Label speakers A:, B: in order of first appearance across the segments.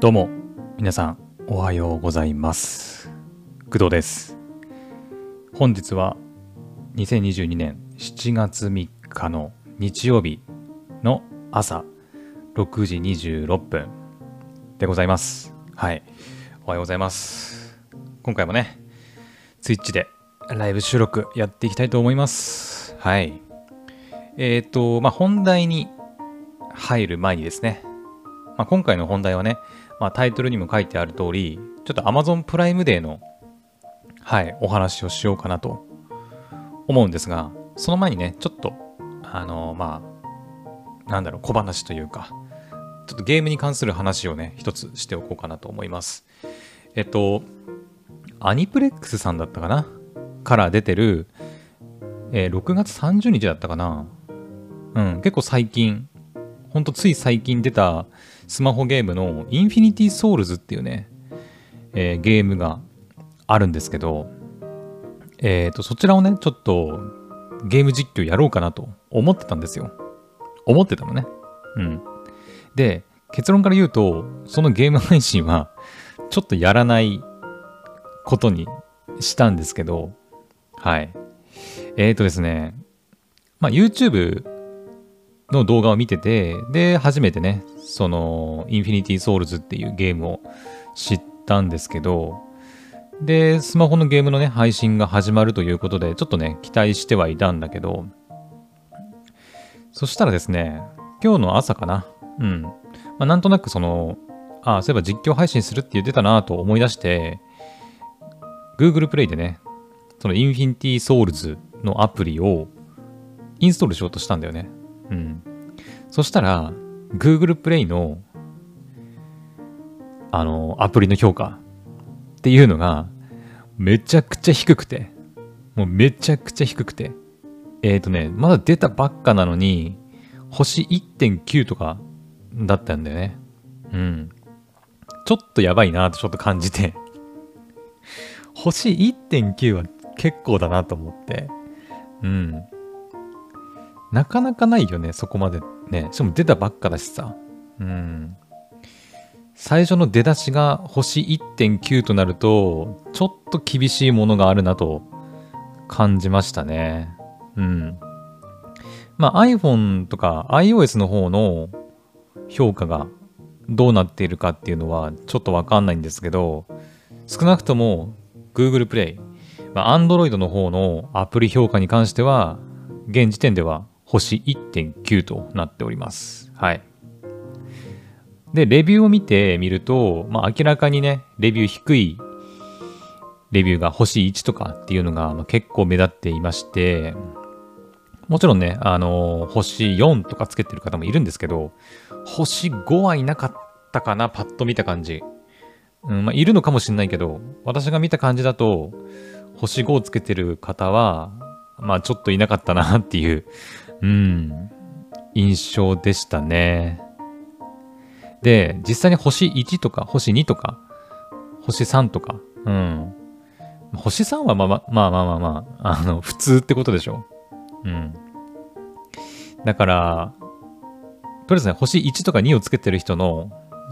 A: どうも、皆さん、おはようございます。工藤です。本日は2022年7月3日の日曜日の朝6時26分でございます。はい。おはようございます。今回もね、ツイッチでライブ収録やっていきたいと思います。はい。えっ、と、まあ、本題に入る前にですね、まあ、今回の本題はね、まあ、タイトルにも書いてある通り、ちょっと Amazon プライムデーの、はい、お話をしようかなと思うんですが、その前にね、ちょっと、あのまあ、なんだろう、小話というか、ちょっとゲームに関する話をね、一つしておこうかなと思います。えっと、アニプレックスさんだったかな？から出てる、えー6月30日だったかな？うん、結構最近、ほんとつい最近出たスマホゲームのインフィニティソウルズっていうね、えーゲームがあるんですけど、えっ、と、そちらをね、ちょっとゲーム実況やろうかなと思ってたんですよ。思ってたのね。うん。で、結論から言うと、そのゲーム配信は、ちょっとやらないことにしたんですけど、はい。えっ、とですね、まあ、YouTube の動画を見てて、で、初めてね、その、インフィニティソウルズっていうゲームを知ったんですけど、で、スマホのゲームのね、配信が始まるということで、ちょっとね、期待してはいたんだけど、そしたらですね、今日の朝かな、うん。まあ、なんとなくその、ああ、そういえば実況配信するって言ってたなと思い出して、Google プレイでね、そのインフィニティソウルズのアプリをインストールしようとしたんだよね。うん。そしたら、Google プレイの、あの、アプリの評価っていうのが、めちゃくちゃ低くて、もうめちゃくちゃ低くて、えっ、ー、とね、まだ出たばっかなのに、星1.9とかだったんだよね。うん。ちょっとやばいなとちょっと感じて、星1.9は結構だなと思って、うん。なかなかないよね、そこまでね。しかも出たばっかだしさ。うん。最初の出だしが星1.9となると、ちょっと厳しいものがあるなと感じましたね。うん。まあ iPhone とか iOS の方の評価がどうなっているかっていうのはちょっとわかんないんですけど、少なくとも Google Play、まあ、Android の方のアプリ評価に関しては、現時点では星1.9となっております。はい。で、レビューを見てみると、まあ、明らかにね、レビュー低いレビューが星1とかっていうのが結構目立っていまして、もちろんね、あのー星4とかつけてる方もいるんですけど、星5はいなかったかな、パッと見た感じ。うん、まあ、いるのかもしれないけど、私が見た感じだと、星5をつけてる方は、まあちょっといなかったなっていう、うん、印象でしたね。で、実際に星1とか星2とか、星3とか、うん。星3はまあまあまあまあまあ、あの、普通ってことでしょ？うん。だから、とりあえずね、星1とか2をつけてる人の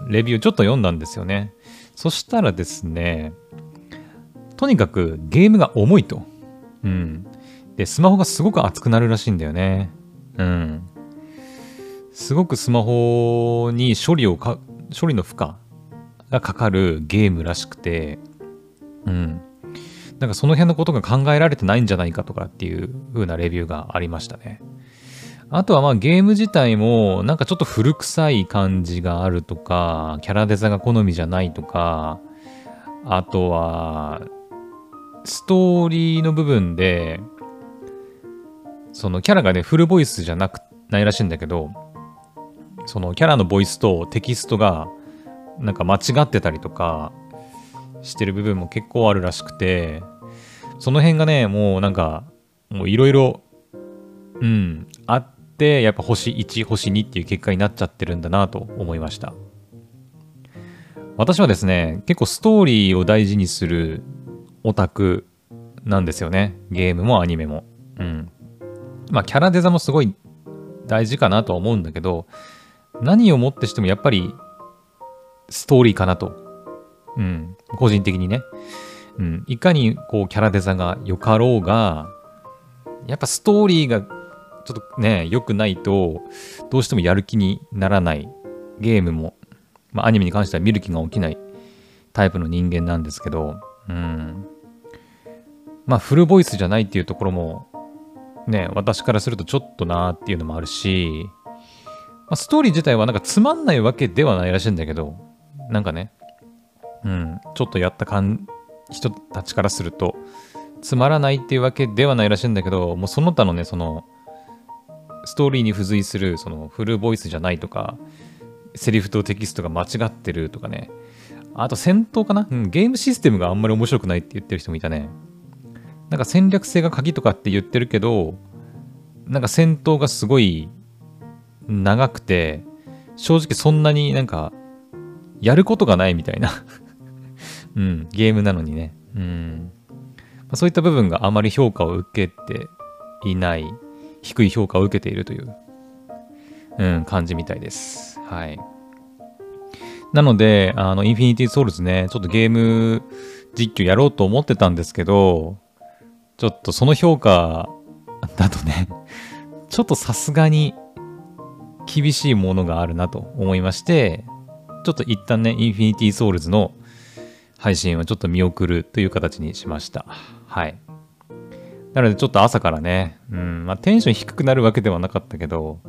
A: レビューちょっと読んだんですよね。そしたらですね、とにかくゲームが重いと。うん。で、スマホがすごく熱くなるらしいんだよね。うん。すごくスマホに処理をか、処理の負荷がかかるゲームらしくて、うん。なんかその辺のことが考えられてないんじゃないかとかっていう風なレビューがありましたね。あとはまあゲーム自体もなんかちょっと古臭い感じがあるとか、キャラデザが好みじゃないとか、あとは、ストーリーの部分で、そのキャラがね、フルボイスじゃなく、ないらしいんだけど、そのキャラのボイスとテキストがなんか間違ってたりとかしてる部分も結構あるらしくて、その辺がね、もうなんか、もういろいろ、うん、あって、やっぱ星1、星2っていう結果になっちゃってるんだなと思いました。私はですね、結構ストーリーを大事にするオタクなんですよね。ゲームもアニメも。うん。まあ、キャラデザもすごい大事かなとは思うんだけど、何をもってしてもやっぱり、ストーリーかなと。うん。個人的にね。うん。いかにこうキャラデザが良かろうが、やっぱストーリーがちょっとね、良くないと、どうしてもやる気にならないゲームも、まあアニメに関しては見る気が起きないタイプの人間なんですけど、うん。まあフルボイスじゃないっていうところも、ね、私からするとちょっとなーっていうのもあるし、まあ、ストーリー自体はなんかつまんないわけではないらしいんだけど、なんかね、うん、ちょっとやったかん人たちからすると、つまらないっていうわけではないらしいんだけど、もうその他のね、その、ストーリーに付随する、その、フルボイスじゃないとか、セリフとテキストが間違ってるとかね、あと戦闘かな、うん、ゲームシステムがあんまり面白くないって言ってる人もいたね。なんか戦略性が鍵とかって言ってるけど、なんか戦闘がすごい長くて、正直そんなになんか、やることがないみたいな うん、ゲームなのにね。うん。まあ、そういった部分があまり評価を受けていない、低い評価を受けているという、うん、感じみたいです。はい。なので、あの、インフィニティソウルズね、ちょっとゲーム実況やろうと思ってたんですけど、ちょっとその評価だとね、ちょっとさすがに厳しいものがあるなと思いまして、ちょっと一旦ね、インフィニティソウルズの配信はちょっと見送るという形にしました。はい。なのでちょっと朝からね、うん、まあテンション低くなるわけではなかったけど、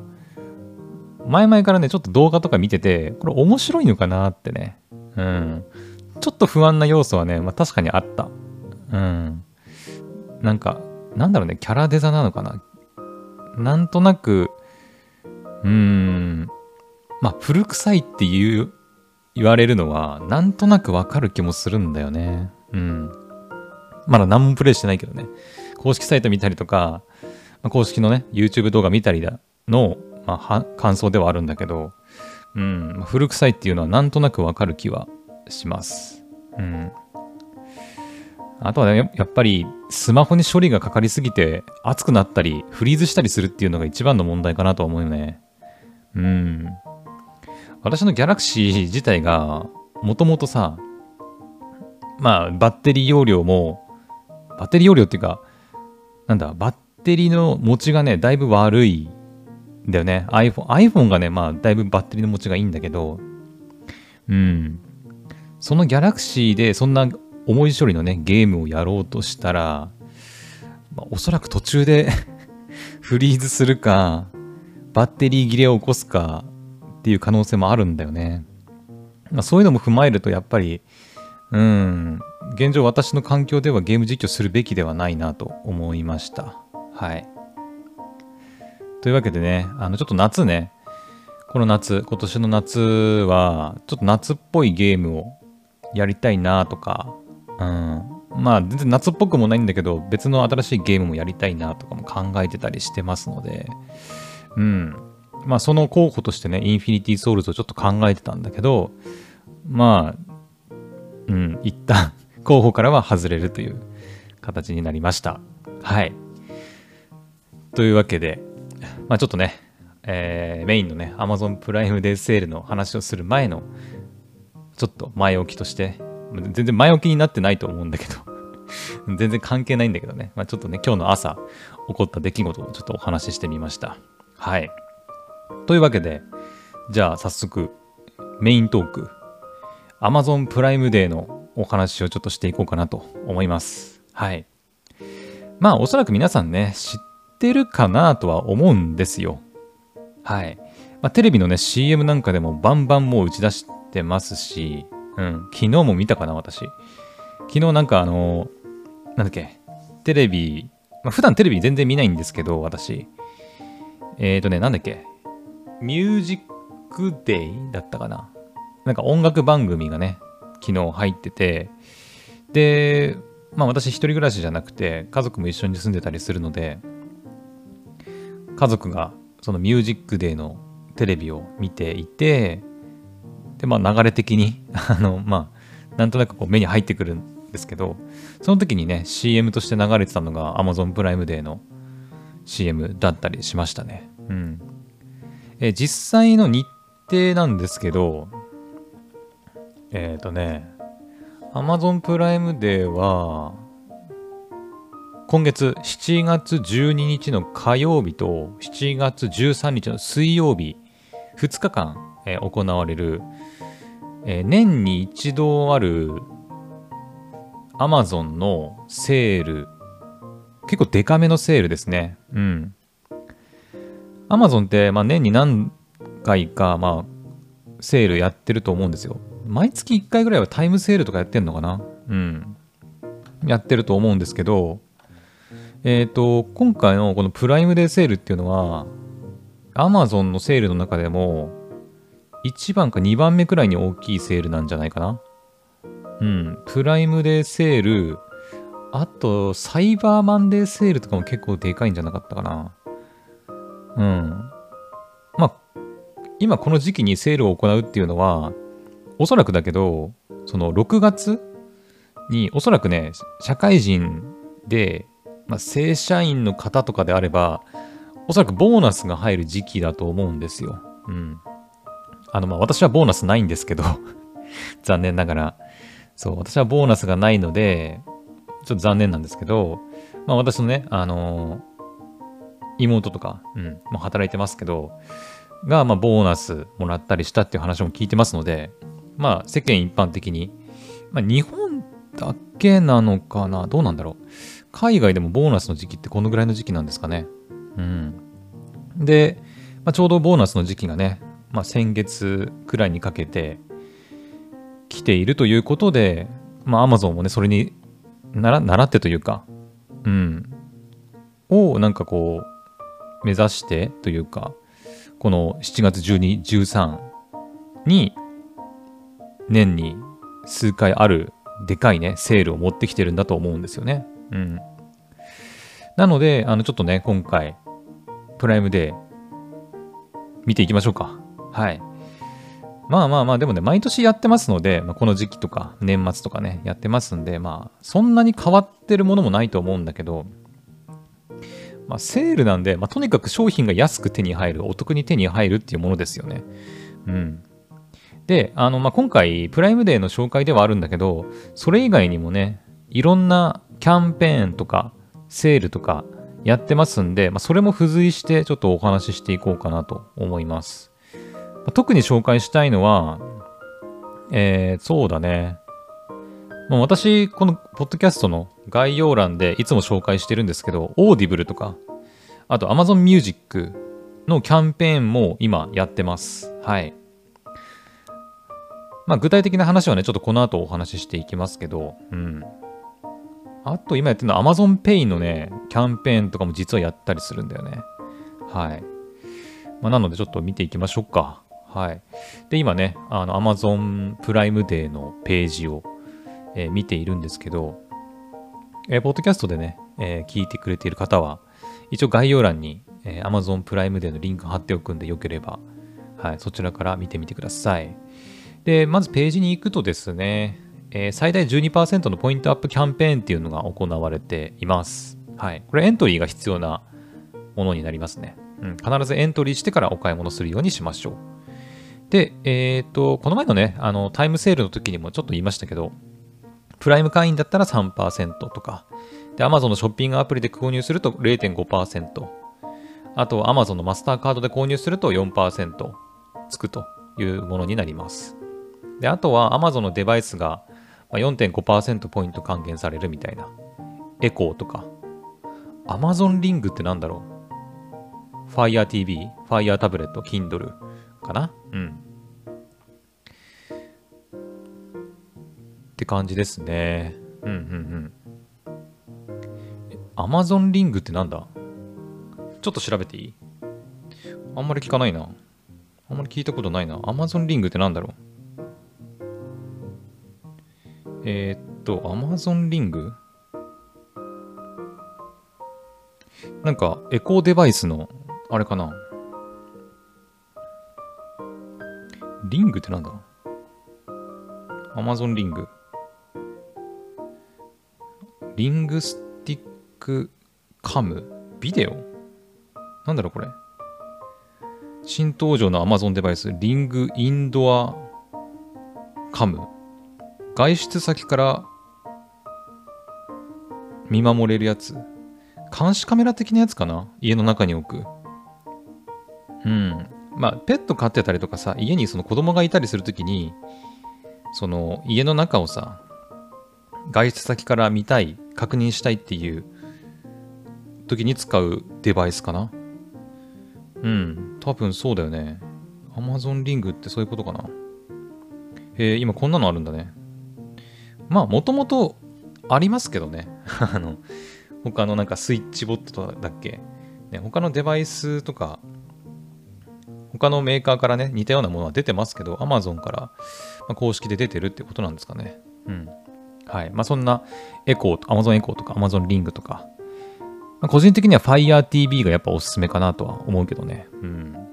A: 前々からね、ちょっと動画とか見てて、これ面白いのかなってね、うん。ちょっと不安な要素はね、まあ確かにあった。うん。なんか、なんだろうね、キャラデザなのかな？なんとなく、うーん、まあ、古臭いって言う、言われるのは、なんとなくわかる気もするんだよね。うん。まだ何もプレイしてないけどね。公式サイト見たりとか、まあ、公式のね、YouTube 動画見たりだの、まあ、感想ではあるんだけど、うん、古臭いっていうのはなんとなくわかる気はします。うん。あとはね、やっぱりスマホに処理がかかりすぎて熱くなったりフリーズしたりするっていうのが一番の問題かなと思うよね。うん。私のギャラクシー自体がもともとさ、まあバッテリー容量も、バッテリー容量っていうか、なんだ、バッテリーの持ちがね、だいぶ悪いんだよね。iPhone、iPhone がね、まあだいぶバッテリーの持ちがいいんだけど、うん。そのギャラクシーでそんな重い処理のね、ゲームをやろうとしたら、まあ、おそらく途中で フリーズするか、バッテリー切れを起こすかっていう可能性もあるんだよね。まあ、そういうのも踏まえると、やっぱり、うん、現状私の環境ではゲーム実況するべきではないなと思いました。はい。というわけでね、あの、ちょっと夏ね、この夏、今年の夏は、ちょっと夏っぽいゲームをやりたいなとか、うん。まあ、全然夏っぽくもないんだけど、別の新しいゲームもやりたいなとかも考えてたりしてますので、うん。まあ、その候補としてね、インフィニティソウルズをちょっと考えてたんだけど、まあ、うん、一旦 候補からは外れるという形になりました。はい。というわけで、まあちょっとね、えー、メインのね、Amazon プライムデーセールの話をする前の、ちょっと前置きとして、全然前置きになってないと思うんだけど 全然関係ないんだけどね。まあ、ちょっとね、今日の朝起こった出来事をちょっとお話ししてみました。はい。というわけで、じゃあ早速、メイントーク、Amazon プライムデーのお話をちょっとしていこうかなと思います。はい。まあ、おそらく皆さんね、知ってるかなとは思うんですよ。はい。まあ、テレビのね、CM なんかでもバンバンもう打ち出してますし、うん。昨日も見たかな、私。昨日なんかあのなんだっけ、テレビ、まあ、普段テレビ全然見ないんですけど、私。えっ、ー、とね、なんだっけ、ミュージックデイだったかな。なんか音楽番組がね、昨日入ってて、で、まあ私一人暮らしじゃなくて、家族も一緒に住んでたりするので、家族がそのミュージックデーのテレビを見ていて、で、まあ流れ的に あの、まあ、なんとなくこう目に入ってくるんですけど、その時にね、CM として流れてたのが Amazon プライムデーの CM だったりしましたね。うん。え、実際の日程なんですけど、えっ、ー、とね、Amazon プライムデーは、今月7月12日の火曜日と7月13日の水曜日、2日間、えー、行われる、えー、年に一度ある Amazon のセール、結構デカめのセールですね。うん。Amazon って、まあ、年に何回か、まあ、セールやってると思うんですよ。毎月1回ぐらいはタイムセールとかやってんのかな？うん。やってると思うんですけど、えっ、ー、と、今回のこのプライムデーセールっていうのは、Amazon のセールの中でも、1番か2番目くらいに大きいセールなんじゃないかな？うん。プライムデーセール、あと、サイバーマンデーセールとかも結構でかいんじゃなかったかな。うん。まあ、今この時期にセールを行うっていうのは、おそらくだけど、その6月におそらくね、社会人で、まあ、正社員の方とかであれば、おそらくボーナスが入る時期だと思うんですよ。うん。あの、まあ、私はボーナスないんですけど 残念ながら。そう、私はボーナスがないので、ちょっと残念なんですけど、まあ、私のね、あのー、妹とか、うん、もう働いてますけど、が、まあ、ボーナスもらったりしたっていう話も聞いてますので、まあ、世間一般的に、まあ、日本だけなのかなどうなんだろう海外でもボーナスの時期ってこのぐらいの時期なんですかねうん。で、まあ、ちょうどボーナスの時期がね、まあ、先月くらいにかけて来ているということで、まあ、Amazon もね、それに習ってというか、うん、をなんかこう、目指してというか、この7月12、13に年に数回あるでかいね、セールを持ってきてるんだと思うんですよね。うん。なので、あの、ちょっとね、今回、プライムデー、見ていきましょうか。はい。まあまあまあ、でもね、毎年やってますので、まあ、この時期とか、年末とかね、やってますんで、まあ、そんなに変わってるものもないと思うんだけど、まあ、セールなんで、まあ、とにかく商品が安く手に入る、お得に手に入るっていうものですよね。うん。で、あの、まあ、今回、プライムデーの紹介ではあるんだけど、それ以外にもね、いろんなキャンペーンとか、セールとかやってますんで、まあ、それも付随してちょっとお話ししていこうかなと思います。特に紹介したいのは、えー、そうだね。もう私、このポッドキャストの概要欄でいつも紹介してるんですけど、 Audibleとか、あと Amazon Music のキャンペーンも今やってます。はい。まあ、具体的な話はね、ちょっとこの後お話ししていきますけど、うん。あと今やってるのは Amazon Pay のね、キャンペーンとかも実はやったりするんだよね。はい。まあ、なのでちょっと見ていきましょうか。はい。で、今ね、あの Amazon プライムデーのページを、えー、見ているんですけど、えー、ポッドキャストでね、えー、聞いてくれている方は、一応概要欄に、えー、Amazon プライムデーのリンク貼っておくんでよければ、はい、そちらから見てみてください。で、まずページに行くとですね、えー、最大12%のポイントアップキャンペーンっていうのが行われています。はい。これエントリーが必要なものになりますね。うん。必ずエントリーしてからお買い物するようにしましょう。で、えっ、ー、と、この前のね、あの、タイムセールの時にもちょっと言いましたけど、プライム会員だったら3%とか、で、Amazon のショッピングアプリで購入すると0.5%、あと Amazon のマスターカードで購入すると4%つくというものになります。で、あとは Amazon のデバイスが4.5%ポイント還元されるみたいな。エコーとか。Amazon リングってなんだろう ?Fire TV、Fire タブレット、Kindle かな？うん。って感じですね。うんうんうん。Amazon リングってなんだ？ちょっと調べていい？あんまり聞かないな。あんまり聞いたことないな。Amazon リングってなんだろう？えー、っと、Amazon リングなんか、エコーデバイスの、あれかな？リングってなんだ ?Amazon リング。リングスティックカム？ビデオ？なんだろうこれ？新登場の Amazon デバイス、リングインドアカム。外出先から見守れるやつ。監視カメラ的なやつかな？家の中に置く。うん。まあペット飼ってたりとかさ家にその子供がいたりするときにその家の中をさ外出先から見たい確認したいっていう時に使うデバイスかな？うん多分そうだよね。Amazon リングってそういうことかな？へえ今こんなのあるんだね。まあもともとありますけどね。あの他のなんかスイッチボットだっけ、ね、他のデバイスとか他のメーカーからね似たようなものは出てますけど Amazon から公式で出てるってことなんですかねうんはい。まあ、そんなエコーと、Amazon エコーとか Amazon リングとか、まあ、個人的には Fire TV がやっぱおすすめかなとは思うけどね。うん。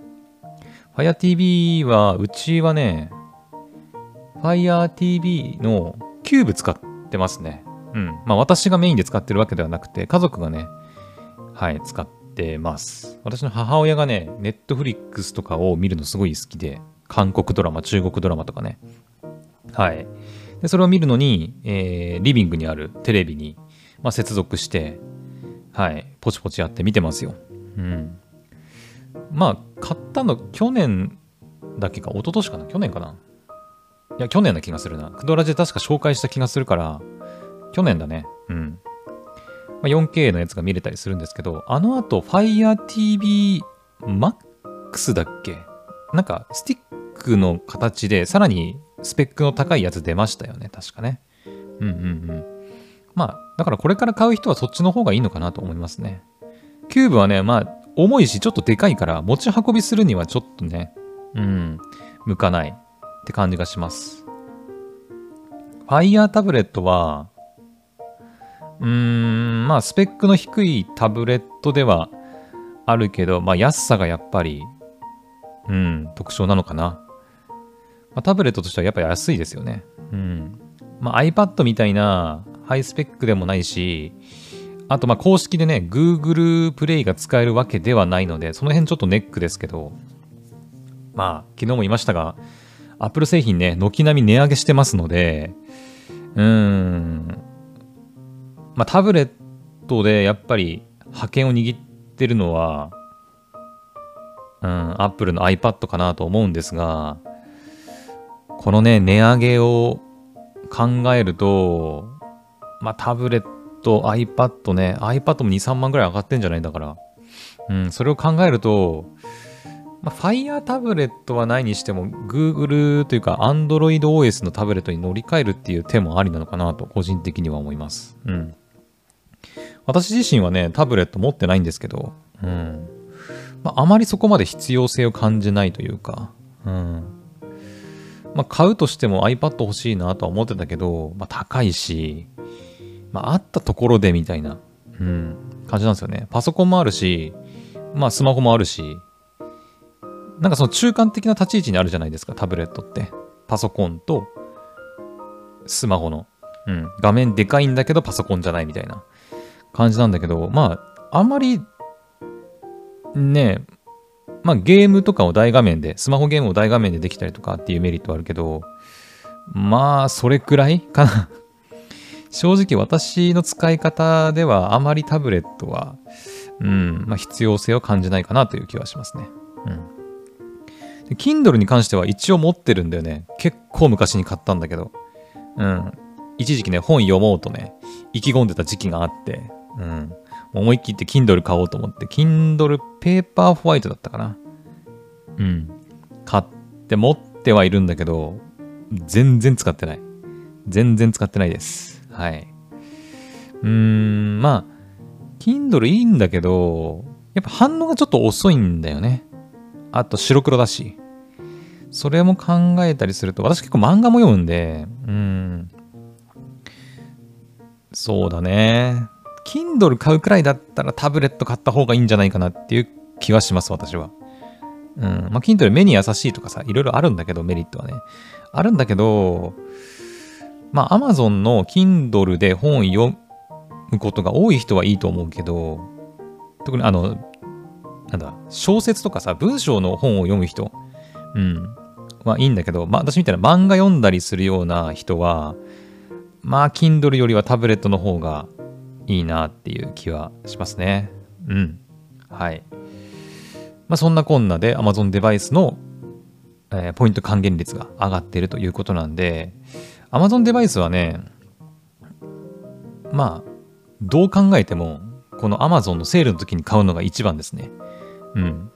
A: Fire TV は、うちはね、Fire TV のキューブ使ってますね。うん。まあ私がメインで使ってるわけではなくて、家族がね、はい、使ってます。私の母親がね、Netflix とかを見るのすごい好きで、韓国ドラマ、中国ドラマとかね。はい。でそれを見るのに、えー、リビングにあるテレビに、まあ、接続して、はい、ポチポチやって見てますよ。うん。まあ、買ったの去年だけか、一昨年かな？去年かな？いや、去年な気がするな。クドラジで確か紹介した気がするから、去年だね。うん。まあ、4K のやつが見れたりするんですけど、あの後、Fire TV Max だっけ？なんか、スティックの形で、さらにスペックの高いやつ出ましたよね、確かね。うんうんうん。まあ、だからこれから買う人はそっちの方がいいのかなと思いますね。キューブはね、まあ、重いしちょっとでかいから持ち運びするにはちょっとね、うん、向かないって感じがします。Fire タブレットは、うーん、まあ、スペックの低いタブレットではあるけど、まあ、安さがやっぱり、うん、特徴なのかな。まあ、タブレットとしてはやっぱり安いですよね。うん。まあ、iPad みたいなハイスペックでもないし、あとまあ公式でね、Google プレイが使えるわけではないので、その辺ちょっとネックですけど、まあ、昨日も言いましたが、Apple 製品ね、軒並み値上げしてますので、うーん、まあタブレットでやっぱり覇権を握ってるのは、うん、Apple の iPad かなと思うんですが、このね、値上げを考えると、まあ、タブレット、iPad ね、iPad も2、3万ぐらい上がってんじゃないんだから。うん、それを考えると、まあ、Fire タブレットはないにしても、Google というか Android OS のタブレットに乗り換えるっていう手もありなのかなと、個人的には思います。うん。私自身はね、タブレット持ってないんですけど、うん。まあ、あまりそこまで必要性を感じないというか、うん。まあ、買うとしても iPad 欲しいなとは思ってたけど、まあ、高いし、まあ、あったところでみたいな、うん、感じなんですよね。パソコンもあるし、まあ、スマホもあるし、なんかその中間的な立ち位置にあるじゃないですか、タブレットって。パソコンとスマホの。うん。画面でかいんだけどパソコンじゃないみたいな感じなんだけど、まあ、あんまり、ね、まあゲームとかを大画面で、スマホゲームを大画面でできたりとかっていうメリットはあるけど、まあそれくらいかな 正直私の使い方ではあまりタブレットは、うん、まあ必要性を感じないかなという気はしますね。うん。で Kindle に関しては一応持ってるんだよね。結構昔に買ったんだけど。うん。一時期ね、本読もうとね、意気込んでた時期があって、うん。思い切って Kindle 買おうと思って、Kindle ペーパーホワイトだったかな。うん。買って持ってはいるんだけど、全然使ってない。全然使ってないです。はい。うーん、まあ、Kindle いいんだけど、やっぱ反応がちょっと遅いんだよね。あと白黒だし。それも考えたりすると、私結構漫画も読むんで、うん。そうだね。Kindle 買うくらいだったらタブレット買った方がいいんじゃないかなっていう気はします、私は。うん。まあ、Kindle 目に優しいとかさ、いろいろあるんだけど、メリットはね。あるんだけど、まあ、Amazon の Kindle で本読むことが多い人はいいと思うけど、特にあの、なんだ、小説とかさ、文章の本を読む人、うん、はいいんだけど、まあ私みたいな漫画読んだりするような人は、まあ Kindle よりはタブレットの方がいいなっていう気はしますね。うん。はい。まあそんなこんなで Amazon デバイスの、えー、ポイント還元率が上がっているということなんで、Amazon デバイスはね、まあ、どう考えても、この Amazon のセールの時に買うのが一番ですね。うん。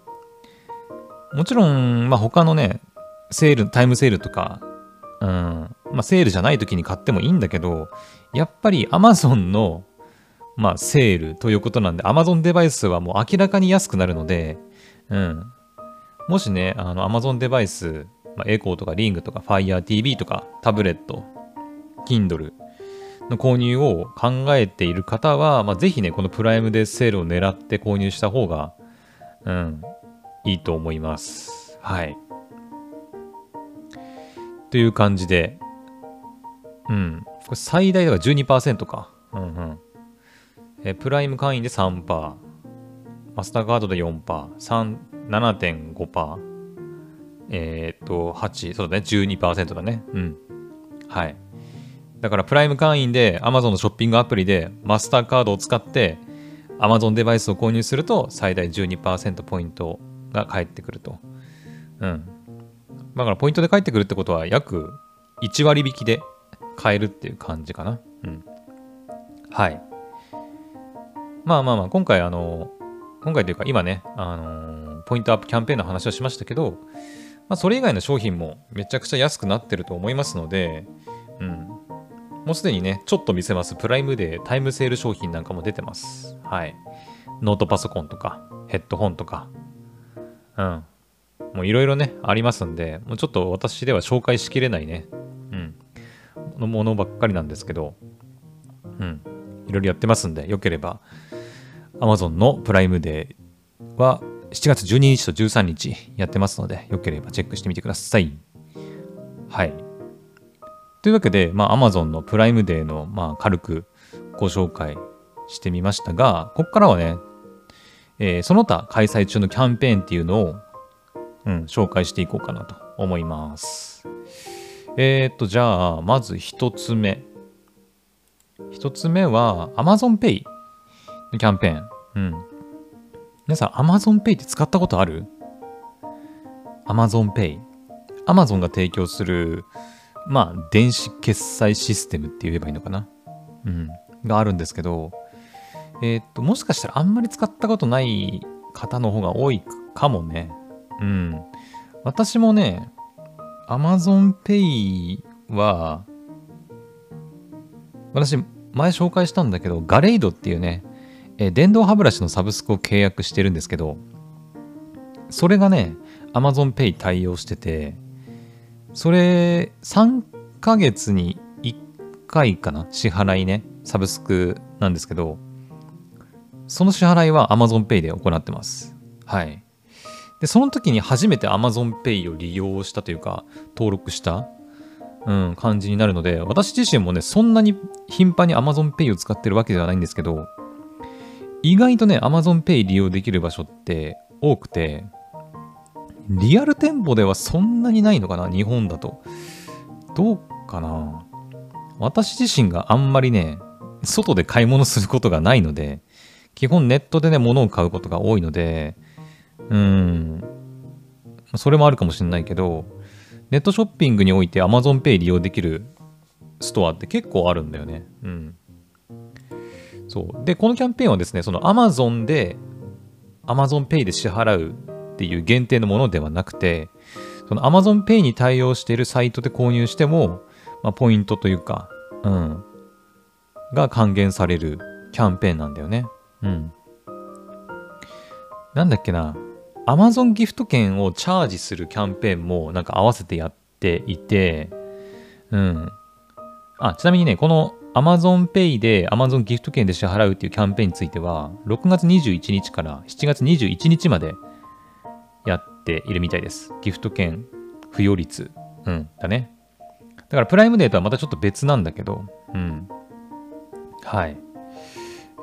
A: もちろん、まあ他のね、セール、タイムセールとか、うん、まあセールじゃない時に買ってもいいんだけど、やっぱり Amazon の、まあセールということなんで、Amazon デバイスはもう明らかに安くなるので、うん。もしね、あの Amazon デバイス、まあ、エコーとかリングとか Fire TV とかタブレット、Kindle の購入を考えている方は、まあ、ぜひね、このプライムデーセールを狙って購入した方が、うん、いいと思います。はい。という感じで、うん。これ最大だから12%か。うんうん。え、プライム会員で3%、マスターカードで4%、3、7.5%、えー、っと、8、そうだね、12%だね。うん。はい。だからプライム会員で Amazon のショッピングアプリでマスターカードを使って Amazon デバイスを購入すると最大12%ポイントが返ってくると。うん。だからポイントで返ってくるってことは約1割引きで買えるっていう感じかな。うん。はい。まあまあまあ、今回あの、今回というか今ね、あのー、ポイントアップキャンペーンの話をしましたけど、まあそれ以外の商品もめちゃくちゃ安くなってると思いますので、うん。もうすでにね、ちょっと見せます。プライムデータイムセール商品なんかも出てます。はい。ノートパソコンとか、ヘッドホンとか、うん。もういろいろね、ありますんで、もうちょっと私では紹介しきれないね、うん、のものばっかりなんですけど、うん。いろいろやってますんで、よければ、Amazon のプライムデーは7月12日と13日やってますので、よければチェックしてみてください。はい。というわけで、まあ、Amazon のプライムデーの、まあ、軽くご紹介してみましたが、ここからはね、えー、その他開催中のキャンペーンっていうのを、うん、紹介していこうかなと思います。えー、っと、じゃあ、まず一つ目。一つ目は Amazon Pay のキャンペーン。うん。皆さん Amazon Pay って使ったことある ?Amazon Pay。Amazon が提供する、まあ、電子決済システムって言えばいいのかな？うん。があるんですけど、えー、っと、もしかしたらあんまり使ったことない方の方が多いかもね。うん。私もね、Amazon Pay は、私、前紹介したんだけど、ガレイドっていうね、え電動歯ブラシのサブスクを契約してるんですけど、それがね、Amazon Pay 対応してて、それ、3ヶ月に1回かな支払いね、サブスクなんですけど、その支払いは Amazon Pay で行ってます。はい。で、その時に初めて Amazon Pay を利用したというか、登録した、うん、感じになるので、私自身もね、そんなに頻繁に Amazon Pay を使ってるわけではないんですけど、意外とね、Amazon Pay 利用できる場所って多くて、リアル店舗ではそんなにないのかな日本だと。どうかな私自身があんまりね、外で買い物することがないので、基本ネットでね、物を買うことが多いので、うん、それもあるかもしれないけど、ネットショッピングにおいて Amazon Pay 利用できるストアって結構あるんだよね。うん。そう。で、このキャンペーンはですね、その Amazon で Amazon Pay で支払うっていう限定のものではなくて、その Amazon Pay に対応しているサイトで購入しても、まあ、ポイントというか、うん、が還元されるキャンペーンなんだよね。うん。なんだっけな。Amazon ギフト券をチャージするキャンペーンもなんか合わせてやっていて、うん。あ、ちなみにね、この Amazon Pay で Amazon ギフト券で支払うっていうキャンペーンについては、6月21日から7月21日までやっているみたいです。ギフト券付与率。うん、だね。だからプライムデーとはまたちょっと別なんだけど、うん。はい。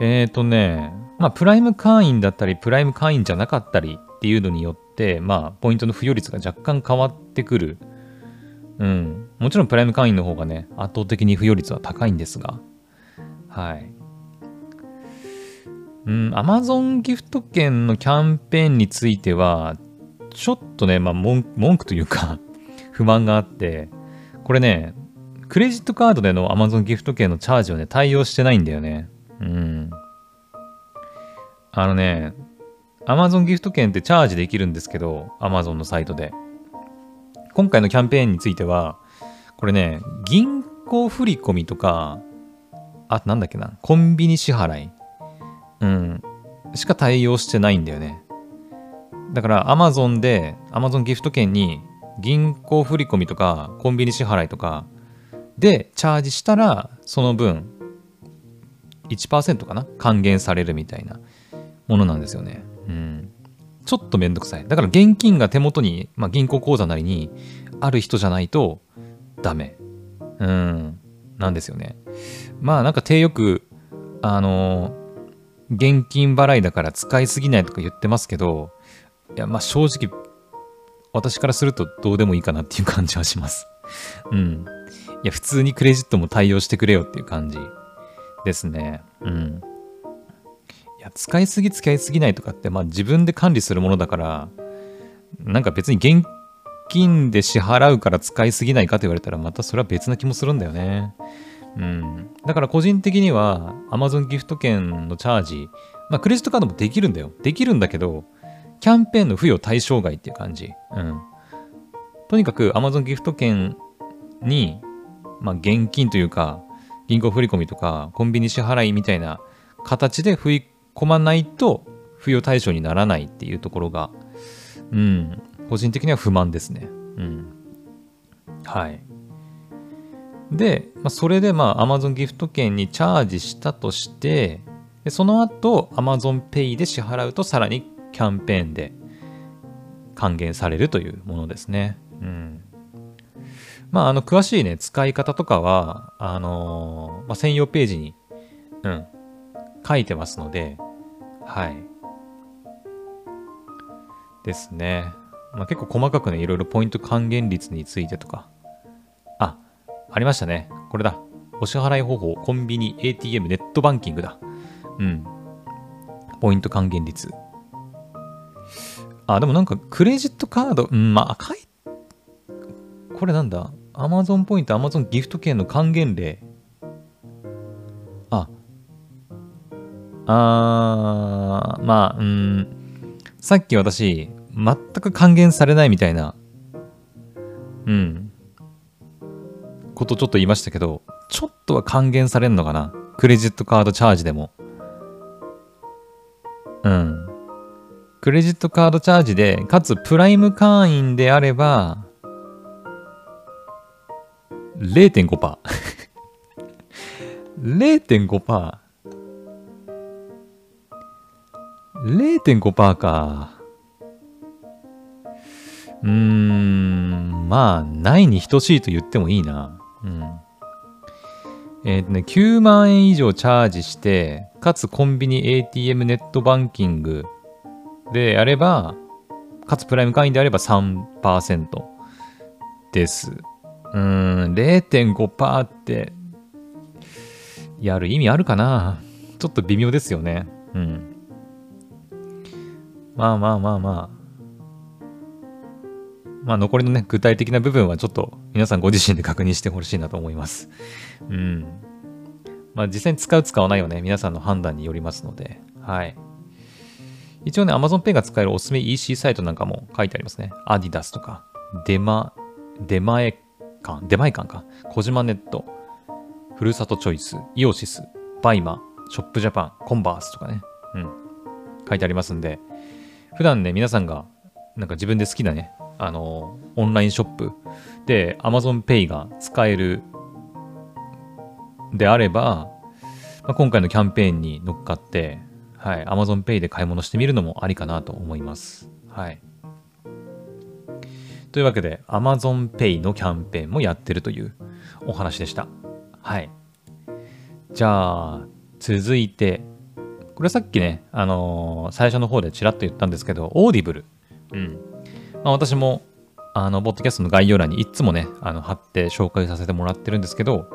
A: えっ、ー、とね、まあ、プライム会員だったり、プライム会員じゃなかったりっていうのによって、まあ、ポイントの付与率が若干変わってくるうん。もちろんプライム会員の方がね、圧倒的に付与率は高いんですが、はい。うん、Amazon ギフト券のキャンペーンについては、ちょっとね、まあ文文句というか 不満があって、これね、クレジットカードでの Amazon ギフト券のチャージをね、対応してないんだよね。うん。あのね、Amazon ギフト券ってチャージできるんですけど、Amazon のサイトで。今回のキャンペーンについては、これね、銀行振込とか、あ、なんだっけな、コンビニ支払い、うん、しか対応してないんだよね。だから Amazon で、Amazon ギフト券に銀行振込とかコンビニ支払いとかでチャージしたら、その分1%かな還元されるみたいなものなんですよね。うん。ちょっとめんどくさい。だから現金が手元に、まあ、銀行口座なりにある人じゃないとダメ。うん。なんですよね。まあなんか手よく、あの、現金払いだから使いすぎないとか言ってますけど、いや、まあ正直、私からするとどうでもいいかなっていう感じはします。うん。いや、普通にクレジットも対応してくれよっていう感じですね。うん。いや、使いすぎ使いすぎないとかって、まあ自分で管理するものだから、なんか別に現金で支払うから使いすぎないかと言われたら、またそれは別な気もするんだよね。うん。だから個人的には Amazon ギフト券のチャージ、まあクレジットカードもできるんだよ。できるんだけど、キャンペーンの付与対象外っていう感じ。うん。とにかく Amazon ギフト券に、まあ現金というか、銀行振込とかコンビニ支払いみたいな形で振り込まないと付与対象にならないっていうところが、うん、個人的には不満ですね。うん。はい。で、まあ、それでまあ Amazon ギフト券にチャージしたとして、でその後 Amazon Pay で支払うとさらにキャンペーンで還元されるというものですね。うん。まあ、あの、詳しいね、使い方とかは、あのー、まあ、専用ページに、うん、書いてますので、はい。ですね。まあ、結構細かくね、いろいろポイント還元率についてとか。あ、ありましたね。これだ。お支払い方法、コンビニ、ATM、ネットバンキングだ。うん。ポイント還元率。あ、でもなんか、クレジットカード、うん、まあ、赤い。これなんだ ?Amazon ポイント、Amazon ギフト券の還元例。あ、あー、まあ、うん、さっき私、全く還元されないみたいな、うん、ことちょっと言いましたけど、ちょっとは還元されるのかな？クレジットカードチャージでも。うん。クレジットカードチャージで、かつプライム会員であれば、0.5%。0.5%。0.5%か。うーん、まあ、ないに等しいと言ってもいいな。うん。えっ、ー、とね、9万円以上チャージして、かつコンビニ ATM ネットバンキングであれば、かつプライム会員であれば3%です。うーん、0.5%って、やる意味あるかなちょっと微妙ですよね。うん。まあまあまあまあ。まあ残りのね、具体的な部分はちょっと皆さんご自身で確認してほしいなと思います。うん。まあ実際に使う使わないはね、皆さんの判断によりますので、はい。一応ね、Amazon Pay が使えるおすすめ EC サイトなんかも書いてありますね。アディダスとか、デマ、出前館、出前館か、コジマネット、ふるさとチョイス、イオシス、バイマ、ショップジャパン、コンバースとかね、うん、書いてありますんで、普段ね、皆さんがなんか自分で好きなね、あの、オンラインショップで Amazon Pay が使えるであれば、まあ、今回のキャンペーンに乗っかって、はい、Amazon Pay で買い物してみるのもありかなと思います。はい。というわけで、Amazon Pay のキャンペーンもやってるというお話でした。はい。じゃあ、続いて、これさっきね、あのー、最初の方でちらっと言ったんですけど、 Audible。うん。まあ、私もあの、ポッドキャストの概要欄にいつもね、あの、貼って紹介させてもらってるんですけど、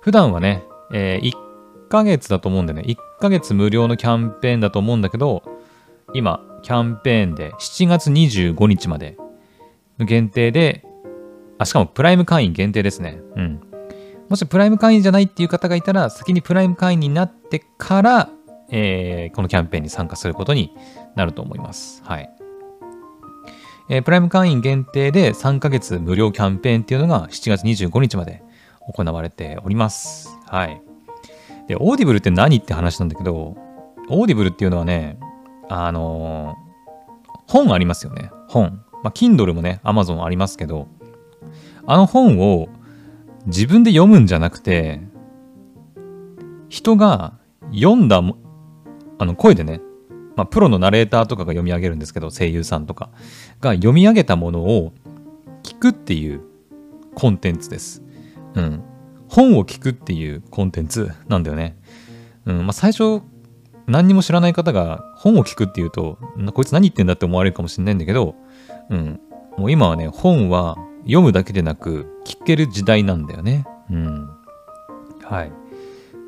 A: 普段はね、えー、1ヶ月だと思うんでね、1ヶ月無料のキャンペーンだと思うんだけど、今、キャンペーンで7月25日まで限定で、あ、しかもプライム会員限定ですね。うん。もしプライム会員じゃないっていう方がいたら、先にプライム会員になってから、えー、このキャンペーンに参加することになると思います。はい。えー、プライム会員限定で3ヶ月無料キャンペーンっていうのが7月25日まで行われております。はい。で、 Audibleって何って話なんだけど、 Audibleっていうのはね、あのー、本ありますよね。本。まあ、Kindle もね、Amazon ありますけど、あの本を自分で読むんじゃなくて、人が読んだ、あの声でね、まあ、プロのナレーターとかが読み上げるんですけど、声優さんとかが読み上げたものを聞くっていうコンテンツです。うん。本を聞くっていうコンテンツなんだよね。うん。まあ、最初、何にも知らない方が本を聞くっていうと、こいつ何言ってんだって思われるかもしれないんだけど、うん。もう今はね、本は読むだけでなく聞ける時代なんだよね。うん。はい。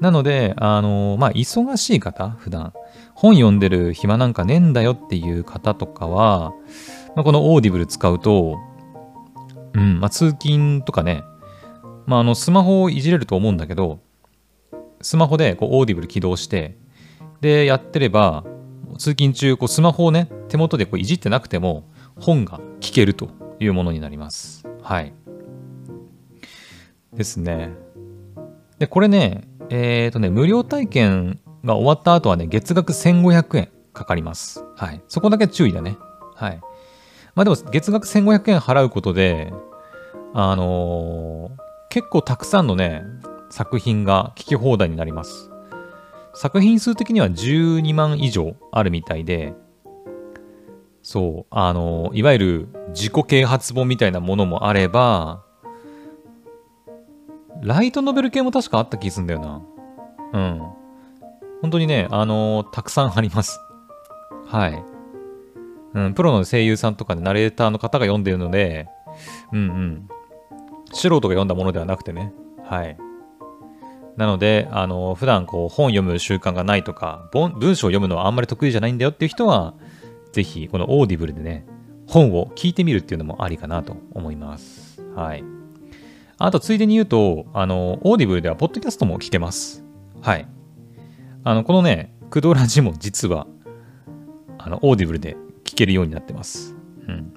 A: なので、あの、まあ、忙しい方、普段、本読んでる暇なんかねえんだよっていう方とかは、まあ、この Audible 使うと、うん、まあ、通勤とかね、まあ、あの、スマホをいじれると思うんだけど、スマホでこう Audible 起動して、で、やってれば、通勤中、こうスマホをね、手元でこういじってなくても、本が聞けるというものになります。はい。ですね。で、これね、えっ、ー、とね、無料体験が終わった後はね、月額1500円かかります。はい。そこだけ注意だね。はい。まあでも、月額1500円払うことで、あのー、結構たくさんのね、作品が聞き放題になります。作品数的には12万以上あるみたいで、そう、あのー、いわゆる自己啓発本みたいなものもあれば、ライトノベル系も確かあった気すんだよな。うん。本当にね、あのー、たくさんあります。はい。うん、プロの声優さんとかでナレーターの方が読んでるので、うんうん。素人が読んだものではなくてね。はい。なので、あのー、普段こう本読む習慣がないとか、文章を読むのはあんまり得意じゃないんだよっていう人は、ぜひこの Audible でね、本を聞いてみるっていうのもありかなと思います。はい。あと、ついでに言うと、あの、 Audible では、ポッドキャストも聞けます。はい。あの、このね、クドラジも実は、あの、 Audible で聞けるようになってます。うん。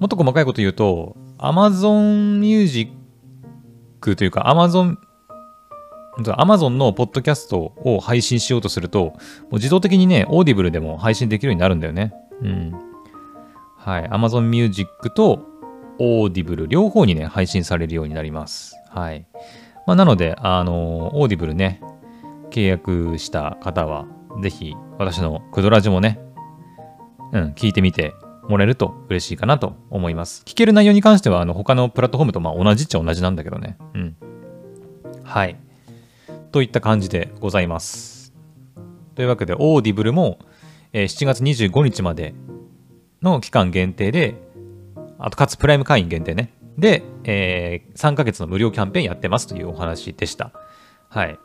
A: もっと細かいこと言うと、Amazon Music というか、Amazon、Amazon のポッドキャストを配信しようとすると、もう自動的にね、 Audible でも配信できるようになるんだよね。うん。はい。Amazon Music とオーディブル両方にね、配信されるようになります。はい。まあ、なので、あの、 Audible ね、契約した方は、ぜひ、私のクドラジもね、うん、聞いてみてもらえると嬉しいかなと思います。聞ける内容に関しては、あの、他のプラットフォームとまあ同じっちゃ同じなんだけどね。うん。はい。といった感じでございます。というわけで、 Audible も、えー、7月25日までの期間限定で、あとかつプライム会員限定ね。で、えー、3ヶ月の無料キャンペーンやってますというお話でした。はい。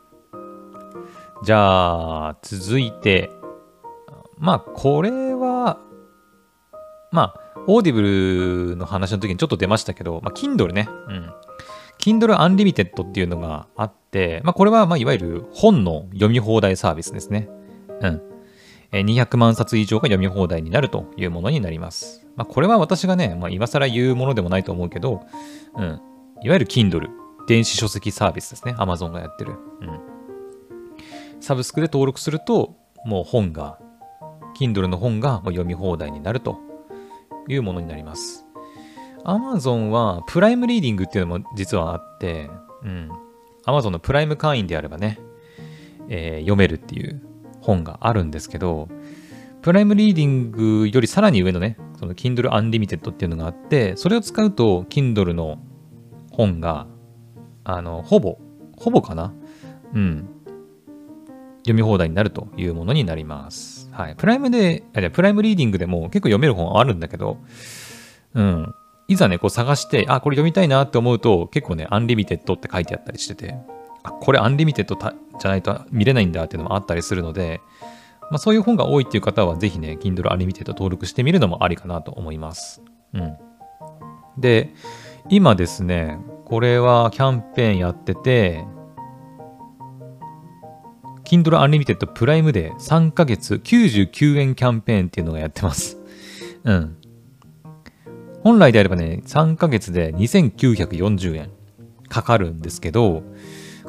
A: じゃあ、続いて、まあ、これは、まあ、 Audible の話の時にちょっと出ましたけど、まあ、Kindle ね。うん。Kindle Unlimited っていうのがあって、まあ、これは、まあ、いわゆる本の読み放題サービスですね。うん。200万冊以上が読み放題になるというものになります。まあ、これは私がね、まあ、今更言うものでもないと思うけど、うん。いわゆる Kindle、電子書籍サービスですね。Amazon がやってる。うん。サブスクで登録すると、もう本が、Kindle の本が読み放題になるというものになります。Amazon はプライムリーディングっていうのも実はあって、うん。Amazon のプライム会員であればね、えー、読めるっていう本があるんですけど、 Prime Reading よりさらに上のね、その Kindle Unlimited っていうのがあって、それを使うと Kindle の本が、あの、ほぼ、ほぼかな？うん。読み放題になるというものになります。はい。プライムで、あ、じゃ Prime Reading でも結構読める本あるんだけど、うん。いざね、こう探して、あ、これ読みたいなって思うと、結構ね、 Unlimited って書いてあったりしてて、あ、これ Unlimited じゃないと見れないんだっていうのもあったりするので、まあそういう本が多いっていう方は、ぜひね、Kindle Unlimited 登録してみるのもありかなと思います。うん。で、今ですね、これはキャンペーンやってて、Kindle Unlimited プライムで3ヶ月99円キャンペーンっていうのがやってます。うん。本来であればね、3ヶ月で2940円かかるんですけど、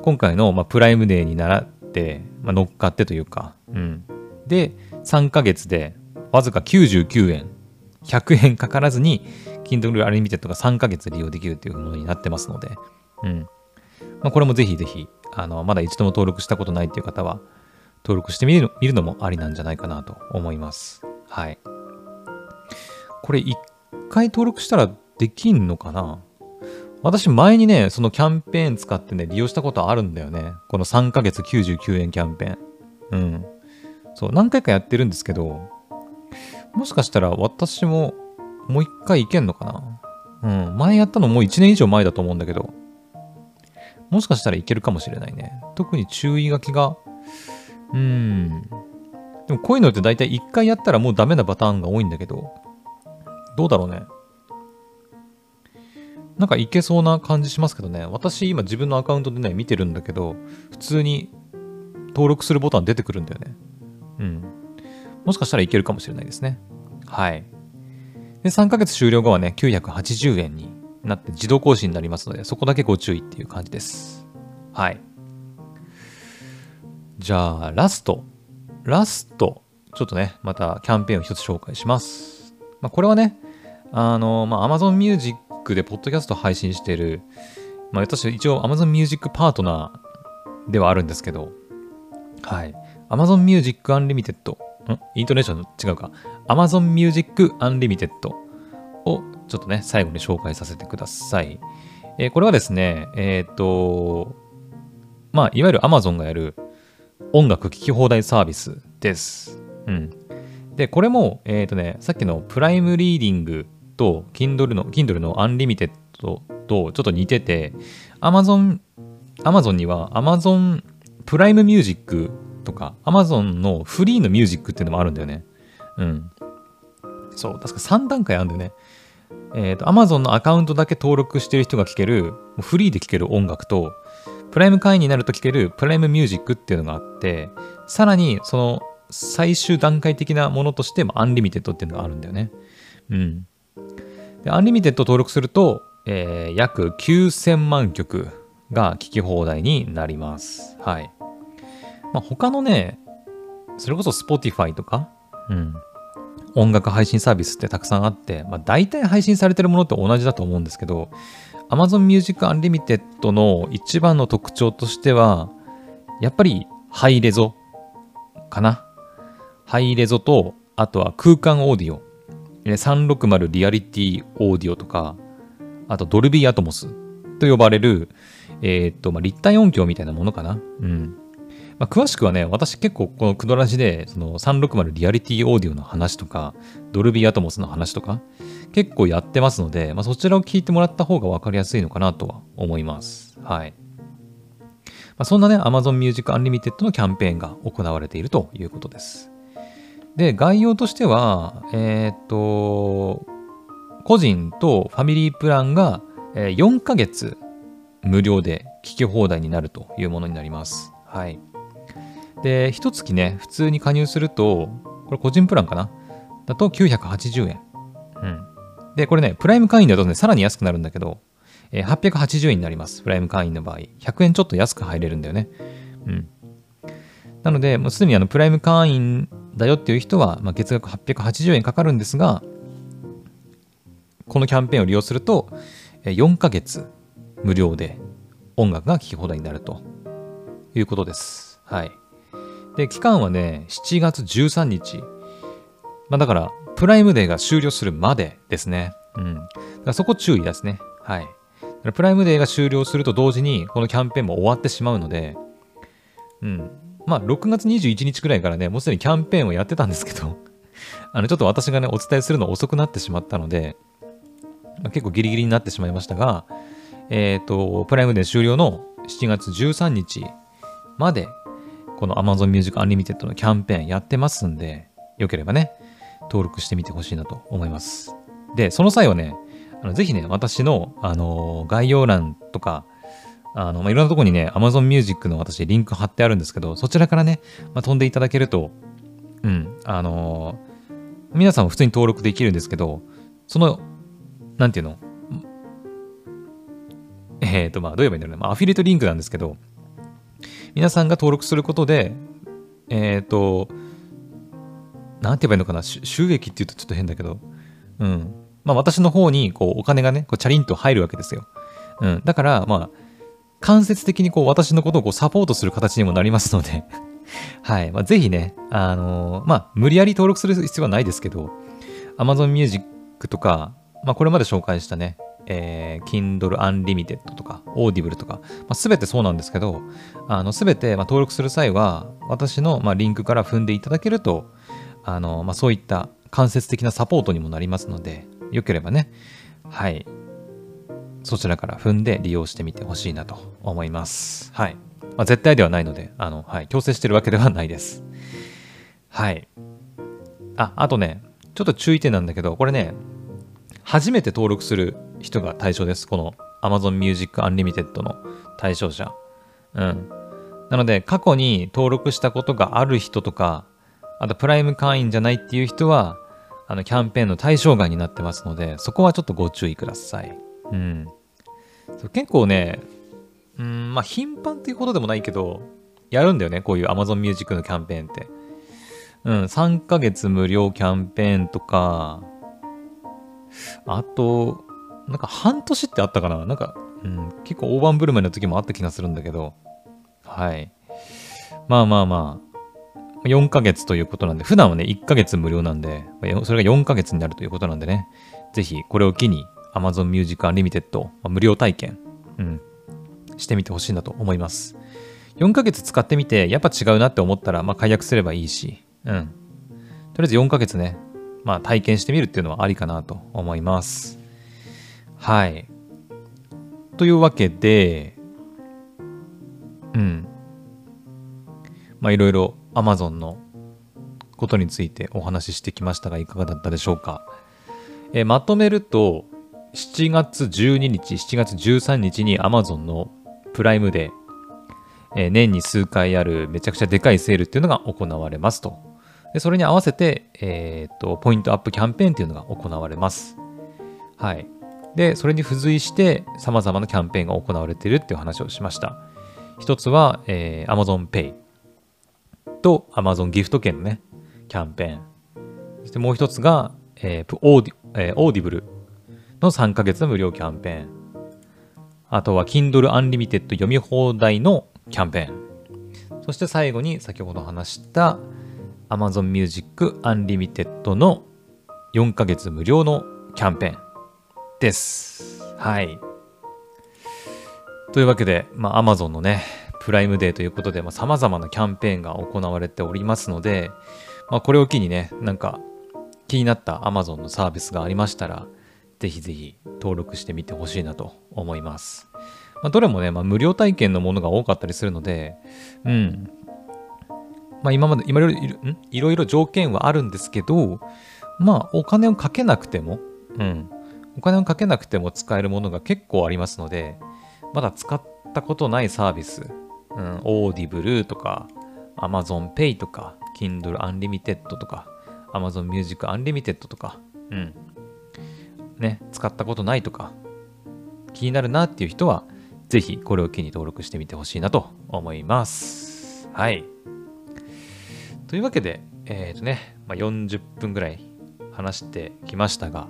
A: 今回の、まあ、プライムデーに習って、まあ、乗っかってというか、うん。で、3ヶ月でわずか99円、100円かからずに、Kindle Unlimited が3ヶ月利用できるっていうものになってますので、うん。まあ、これもぜひぜひ、あの、まだ一度も登録したことないっていう方は、登録してみる見るのもありなんじゃないかなと思います。はい。これ一回登録したらできんのかな？私前にね、そのキャンペーン使ってね、利用したことあるんだよね。この3ヶ月99円キャンペーン。うん。そう、何回かやってるんですけど、もしかしたら私ももう一回いけんのかな？うん。前やったのもう1年以上前だと思うんだけど、もしかしたらいけるかもしれないね。特に注意書きが、うーん。でもこういうのって大体1回やったらもうダメなパターンが多いんだけど、どうだろうね。なんかいけそうな感じしますけどね。私今自分のアカウントでね、見てるんだけど、普通に登録するボタン出てくるんだよね。うん。もしかしたらいけるかもしれないですね。はい。で、3ヶ月終了後はね、980円になって自動更新になりますので、そこだけご注意っていう感じです。はい。じゃあ、ラスト。ラスト。ちょっとね、またキャンペーンを一つ紹介します。まあ、これはね、あの、まあ、Amazon Music でポッドキャスト配信してる、まあ、私一応 Amazon Music パートナーではあるんですけど、はい。Amazon Music Unlimited。ん？イントネーション違うか。Amazon Music Unlimited をちょっとね、最後に紹介させてください。えーこれはですね、えっ、と、まあ、いわゆる Amazon がやる音楽聴き放題サービスです。うん。で、これも、えっ、とね、さっきのプライムリーディングと Kindle の、Kindle の Unlimited とちょっと似てて、Amazon、Amazon には Amazon プライムミュージックとか Amazon のフリーのミュージックっていうのもあるんだよね。うん。そう、確か3段階あるんだよね。えっ、と、Amazon のアカウントだけ登録してる人が聴ける、フリーで聴ける音楽と、プライム会員になると聴ける Prime Music っていうのがあって、さらにその最終段階的なものとして、 Unlimited っていうのがあるんだよね。うん。で、 Unlimited 登録すると、えー約9000万曲が聴き放題になります。はい。まあ、他のね、それこそ Spotify とか、うん。音楽配信サービスってたくさんあって、まあ、大体配信されてるものって同じだと思うんですけど、Amazon Music Unlimited の一番の特徴としては、やっぱりハイレゾかな？ハイレゾと、あとは空間オーディオ。360リアリティオーディオとか、あとドルビーアトモスと呼ばれる、えーっと、まあ、立体音響みたいなものかな？うん。まあ、詳しくはね、私結構このクドラジで、その360リアリティオーディオの話とか、ドルビーアトモスの話とか、結構やってますので、まあ、そちらを聞いてもらった方が分かりやすいのかなとは思います。はい。まあ、そんなね、Amazon Music Unlimited のキャンペーンが行われているということです。で、概要としては、えーっと、個人とファミリープランが4ヶ月無料で聞き放題になるというものになります。はい。で、一月ね、普通に加入すると、これ個人プランかな？だと980円。うん。で、これね、プライム会員だとね、さらに安くなるんだけど、えー880円になります。プライム会員の場合。100円ちょっと安く入れるんだよね。うん。なので、もうすでにあのプライム会員だよっていう人は、まあ、月額880円かかるんですが、このキャンペーンを利用すると、えー4ヶ月無料で音楽が聴き放題になるということです。はい。で、期間はね、7月13日。まあだから、プライムデーが終了するまでですね。うん。だからそこ注意ですね。はい。プライムデーが終了すると同時に、このキャンペーンも終わってしまうので、うん。まあ、6月21日くらいからね、もうすでにキャンペーンをやってたんですけど、あの、ちょっと私がね、お伝えするの遅くなってしまったので、まあ、結構ギリギリになってしまいましたが、えっ、と、プライムデー終了の7月13日まで、この Amazon Music Unlimited のキャンペーンやってますんで、よければね、登録してみてほしいなと思います。で、その際はね、あのぜひね、私の、あの、概要欄とか、あの、まあ、いろんなとこにね、Amazon Music の私リンク貼ってあるんですけど、そちらからね、まあ、飛んでいただけると、うん、あのー、皆さんも普通に登録できるんですけど、その、なんていうのえっ、ー、と、まあ、どう言えばいいんだろうね。まあ、アフィリエイトリンクなんですけど、皆さんが登録することで、えっ、ー、と、なんて言えばいいのかな、収益って言うとちょっと変だけど、うん。まあ、私の方に、こう、お金がね、こうチャリンと入るわけですよ。うん。だから、まあ、間接的にこう、私のことをこうサポートする形にもなりますので はい。まあ、ぜひね、あのー、まあ、無理やり登録する必要はないですけど、Amazon Music とか、まあ、これまで紹介したね、えー、Kindle Unlimited とか、Audible とか、まあ、全てそうなんですけど、あの、全て、ま、登録する際は、私の、ま、リンクから踏んでいただけると、あの、まあ、そういった間接的なサポートにもなりますので、よければね、はい、そちらから踏んで利用してみてほしいなと思います。はい。まあ、絶対ではないので、あの、はい、強制してるわけではないです。はい。あ、あとね、ちょっと注意点なんだけど、これね、初めて登録する人が対象です。この Amazon Music Unlimited の対象者。うん。なので、過去に登録したことがある人とか、あとプライム会員じゃないっていう人は、あの、キャンペーンの対象外になってますので、そこはちょっとご注意ください。うん。結構ね、うん、まあ、頻繁っていうことでもないけど、やるんだよね、こういう Amazon Music のキャンペーンって。うん、3ヶ月無料キャンペーンとか、あと、なんか半年ってあったかな？なんか、うん、結構大盤振る舞いの時もあった気がするんだけど、はい。まあまあまあ、4ヶ月ということなんで、普段はね、1ヶ月無料なんで、それが4ヶ月になるということなんでね、ぜひこれを機に Amazon Music Unlimited、まあ、無料体験、うん、してみてほしいなと思います。4ヶ月使ってみて、やっぱ違うなって思ったら、まあ、解約すればいいし、うん。とりあえず4ヶ月ね、まあ、体験してみるっていうのはありかなと思います。はい。というわけで、うん。まあ、いろいろ Amazon のことについてお話ししてきましたが、いかがだったでしょうか。えー、まとめると、7月12日、7月13日に Amazon のプライムで、えー、年に数回あるめちゃくちゃでかいセールっていうのが行われますと。でそれに合わせて、えー、っと、ポイントアップキャンペーンっていうのが行われます。はい。で、それに付随して様々なキャンペーンが行われているっていう話をしました。一つは、えー、Amazon Pay と Amazon ギフト券のね、キャンペーン。そしてもう一つが、えー、オーディ、えー、 Audible の3ヶ月の無料キャンペーン。あとは Kindle Unlimited 読み放題のキャンペーン。そして最後に先ほど話した Amazon Music Unlimited の4ヶ月無料のキャンペーンです。はい。というわけで、まあ、Amazon のね、プライムデーということで、まあ、様々なキャンペーンが行われておりますので、まあ、これを機にね、なんか気になった Amazon のサービスがありましたら、ぜひぜひ登録してみてほしいなと思います。まあ、どれもね、まあ、無料体験のものが多かったりするので、うん。まあ、今まで、今いろいろ、いろいろ条件はあるんですけど、まあ、お金をかけなくても、うん。お金をかけなくても使えるものが結構ありますので、まだ使ったことないサービス、うん、 Audible とか、Amazon Pay とか、Kindle Unlimited とか、Amazon Music Unlimited とか、うん。ね、使ったことないとか、気になるなっていう人は、ぜひこれを機に登録してみてほしいなと思います。はい。というわけで、えっ、ー、とね、まあ、40分ぐらい話してきましたが、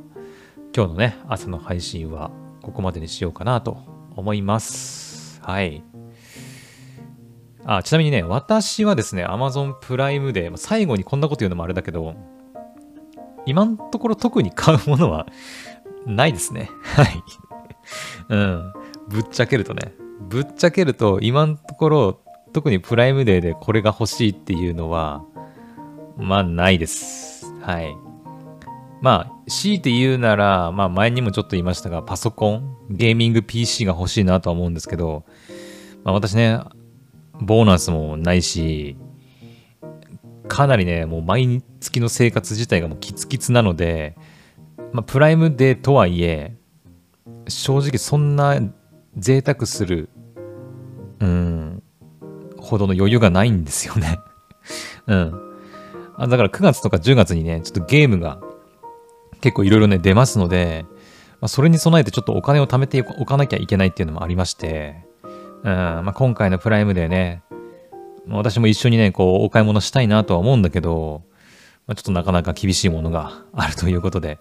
A: 今日のね、朝の配信はここまでにしようかなと思います。はい。あ、ちなみにね、私はですね、Amazon プライムで、最後にこんなこと言うのもあれだけど、今のところ特に買うものはないですね。はい。うん。ぶっちゃけるとね。ぶっちゃけると、今のところ、特にプライムデーでこれが欲しいっていうのは、まあ、ないです。はい。まあ、強いて言うなら、まあ前にもちょっと言いましたが、パソコン、ゲーミング PC が欲しいなとは思うんですけど、まあ私ね、ボーナスもないし、かなりね、もう毎月の生活自体がもうキツキツなので、まあプライムデーとはいえ、正直そんな贅沢する、うん、ほどの余裕がないんですよね うん。あだから9月とか10月にね、ちょっとゲームが結構いろいろね、出ますので、まあ、それに備えてちょっとお金を貯めておかなきゃいけないっていうのもありまして、うんまあ、今回のプライムでね、私も一緒にね、こう、お買い物したいなとは思うんだけど、まあ、ちょっとなかなか厳しいものがあるということで、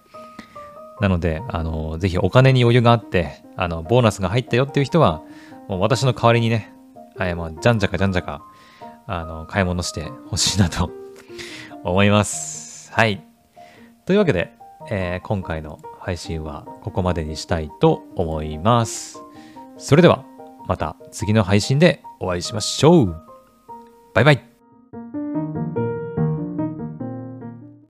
A: なので、あの、ぜひお金に余裕があって、あの、ボーナスが入ったよっていう人は、もう私の代わりにね、はい、もう、じゃんじゃかじゃんじゃか、あの、買い物してほしいなと思います。はい。というわけで、えー、今回の配信はここまでにしたいと思います。それではまた次の配信でお会いしましょう。バイバイ。